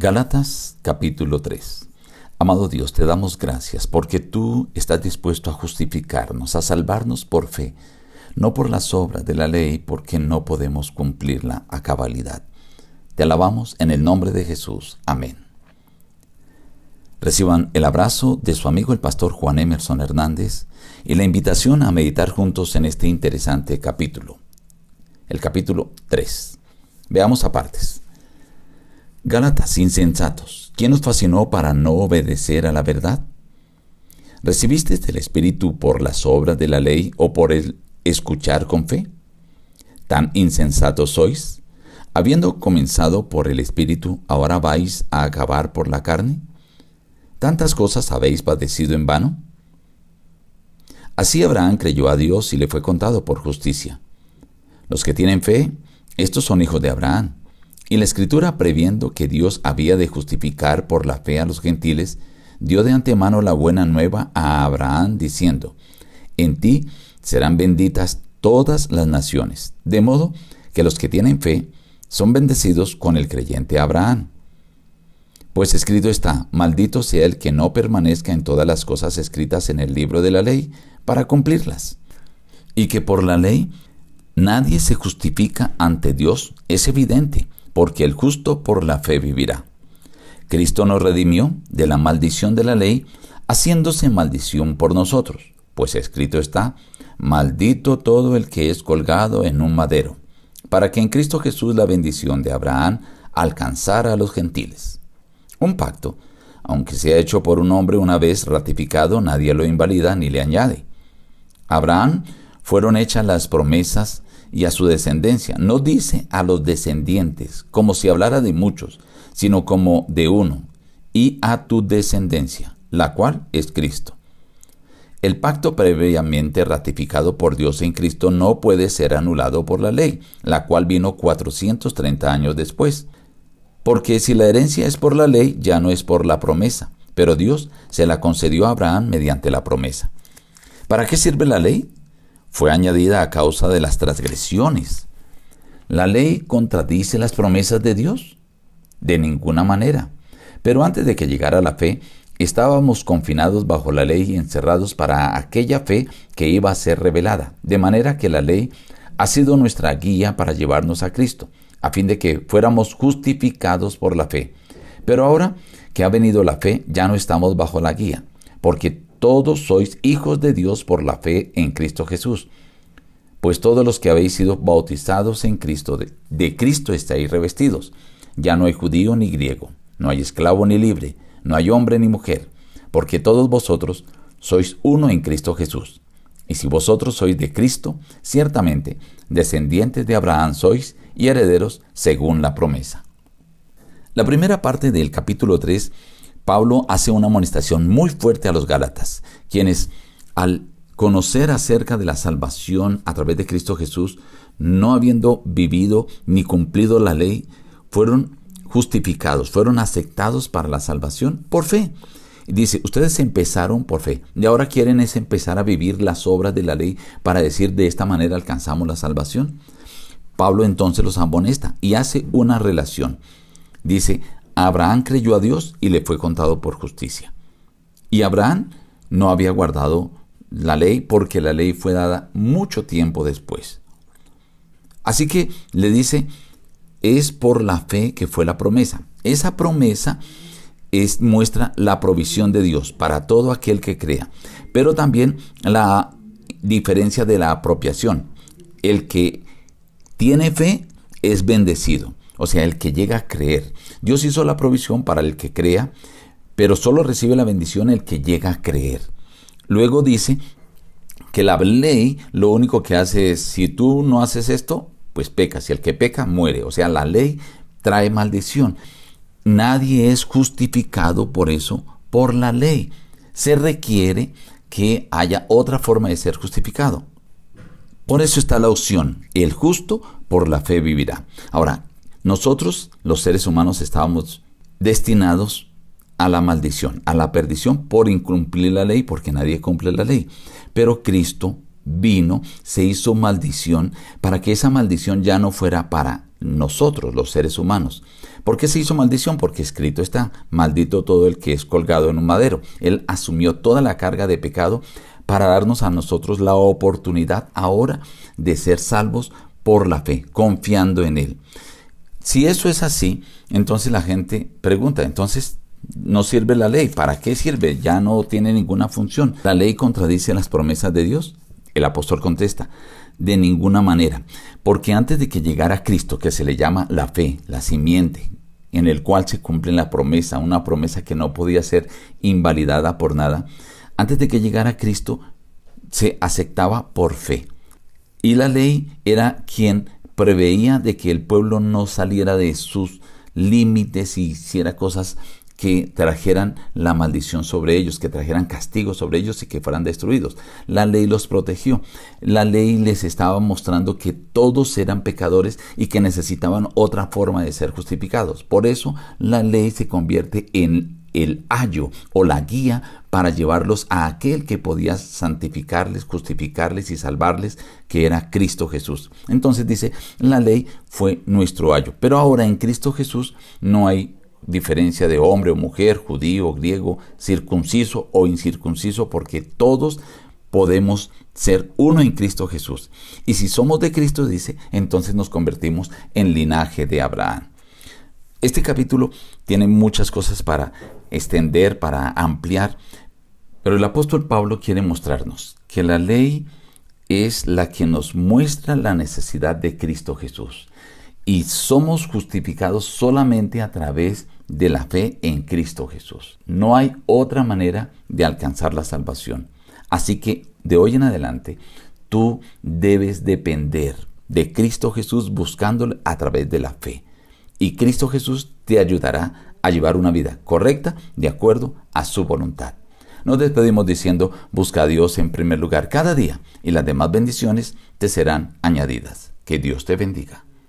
Galatas capítulo 3 Amado Dios, te damos gracias porque tú estás dispuesto a justificarnos, a salvarnos por fe, no por las obras de la ley, porque no podemos cumplirla a cabalidad. Te alabamos en el nombre de Jesús. Amén. Reciban el abrazo de su amigo el pastor Juan Emerson Hernández y la invitación a meditar juntos en este interesante capítulo. El capítulo 3. Veamos apartes. Gálatas insensatos, ¿quién os fascinó para no obedecer a la verdad? ¿Recibiste el Espíritu por las obras de la ley o por el escuchar con fe? ¿Tan insensatos sois? Habiendo comenzado por el Espíritu, ¿ahora vais a acabar por la carne? ¿Tantas cosas habéis padecido en vano? Así Abraham creyó a Dios y le fue contado por justicia. Los que tienen fe, estos son hijos de Abraham. Y la escritura, previendo que Dios había de justificar por la fe a los gentiles, dio de antemano la buena nueva a Abraham, diciendo, En ti serán benditas todas las naciones, de modo que los que tienen fe son bendecidos con el creyente Abraham. Pues escrito está, maldito sea el que no permanezca en todas las cosas escritas en el libro de la ley para cumplirlas. Y que por la ley nadie se justifica ante Dios es evidente porque el justo por la fe vivirá. Cristo nos redimió de la maldición de la ley, haciéndose maldición por nosotros, pues escrito está, maldito todo el que es colgado en un madero, para que en Cristo Jesús la bendición de Abraham alcanzara a los gentiles. Un pacto, aunque sea hecho por un hombre una vez ratificado, nadie lo invalida ni le añade. Abraham fueron hechas las promesas y a su descendencia. No dice a los descendientes, como si hablara de muchos, sino como de uno, y a tu descendencia, la cual es Cristo. El pacto previamente ratificado por Dios en Cristo no puede ser anulado por la ley, la cual vino 430 años después. Porque si la herencia es por la ley, ya no es por la promesa, pero Dios se la concedió a Abraham mediante la promesa. ¿Para qué sirve la ley? Fue añadida a causa de las transgresiones. ¿La ley contradice las promesas de Dios? De ninguna manera. Pero antes de que llegara la fe, estábamos confinados bajo la ley y encerrados para aquella fe que iba a ser revelada, de manera que la ley ha sido nuestra guía para llevarnos a Cristo, a fin de que fuéramos justificados por la fe. Pero ahora que ha venido la fe, ya no estamos bajo la guía, porque todos sois hijos de Dios por la fe en Cristo Jesús. Pues todos los que habéis sido bautizados en Cristo, de, Cristo estáis revestidos. Ya no hay judío ni griego, no hay esclavo ni libre, no hay hombre ni mujer, porque todos vosotros sois uno en Cristo Jesús. Y si vosotros sois de Cristo, ciertamente descendientes de Abraham sois y herederos según la promesa. La primera parte del capítulo 3 Pablo hace una amonestación muy fuerte a los Gálatas, quienes al conocer acerca de la salvación a través de Cristo Jesús, no habiendo vivido ni cumplido la ley, fueron justificados, fueron aceptados para la salvación por fe. Dice, ustedes empezaron por fe y ahora quieren es empezar a vivir las obras de la ley para decir de esta manera alcanzamos la salvación. Pablo entonces los amonesta y hace una relación. Dice, Abraham creyó a Dios y le fue contado por justicia. Y Abraham no había guardado la ley porque la ley fue dada mucho tiempo después. Así que le dice, es por la fe que fue la promesa. Esa promesa es, muestra la provisión de Dios para todo aquel que crea, pero también la diferencia de la apropiación. El que tiene fe es bendecido. O sea, el que llega a creer. Dios hizo la provisión para el que crea, pero solo recibe la bendición el que llega a creer. Luego dice que la ley lo único que hace es, si tú no haces esto, pues pecas. Y el que peca, muere. O sea, la ley trae maldición. Nadie es justificado por eso, por la ley. Se requiere que haya otra forma de ser justificado. Por eso está la opción, el justo por la fe vivirá. Ahora, nosotros, los seres humanos, estábamos destinados a la maldición, a la perdición por incumplir la ley, porque nadie cumple la ley. Pero Cristo vino, se hizo maldición para que esa maldición ya no fuera para nosotros, los seres humanos, ¿Por qué se hizo maldición? Porque escrito está, maldito todo el que es colgado en un madero. Él asumió toda la carga de pecado para darnos a nosotros la oportunidad ahora de ser salvos por la fe, confiando en Él. Si eso es así, entonces la gente pregunta, entonces no sirve la ley, ¿para qué sirve? Ya no tiene ninguna función. ¿La ley contradice las promesas de Dios? El apóstol contesta, de ninguna manera, porque antes de que llegara Cristo, que se le llama la fe, la simiente, en el cual se cumple la promesa, una promesa que no podía ser invalidada por nada, antes de que llegara Cristo se aceptaba por fe. Y la ley era quien preveía de que el pueblo no saliera de sus límites y hiciera cosas que trajeran la maldición sobre ellos, que trajeran castigo sobre ellos y que fueran destruidos. La ley los protegió. La ley les estaba mostrando que todos eran pecadores y que necesitaban otra forma de ser justificados. Por eso la ley se convierte en el ayo o la guía para llevarlos a aquel que podía santificarles, justificarles y salvarles, que era Cristo Jesús. Entonces dice, la ley fue nuestro ayo. Pero ahora en Cristo Jesús no hay diferencia de hombre o mujer, judío griego, circunciso o incircunciso, porque todos podemos ser uno en Cristo Jesús. Y si somos de Cristo, dice, entonces nos convertimos en linaje de Abraham. Este capítulo tiene muchas cosas para extender, para ampliar, pero el apóstol Pablo quiere mostrarnos que la ley es la que nos muestra la necesidad de Cristo Jesús y somos justificados solamente a través de la fe en Cristo Jesús. No hay otra manera de alcanzar la salvación. Así que de hoy en adelante tú debes depender de Cristo Jesús buscándole a través de la fe. Y Cristo Jesús te ayudará a llevar una vida correcta de acuerdo a su voluntad. Nos despedimos diciendo, busca a Dios en primer lugar cada día y las demás bendiciones te serán añadidas. Que Dios te bendiga.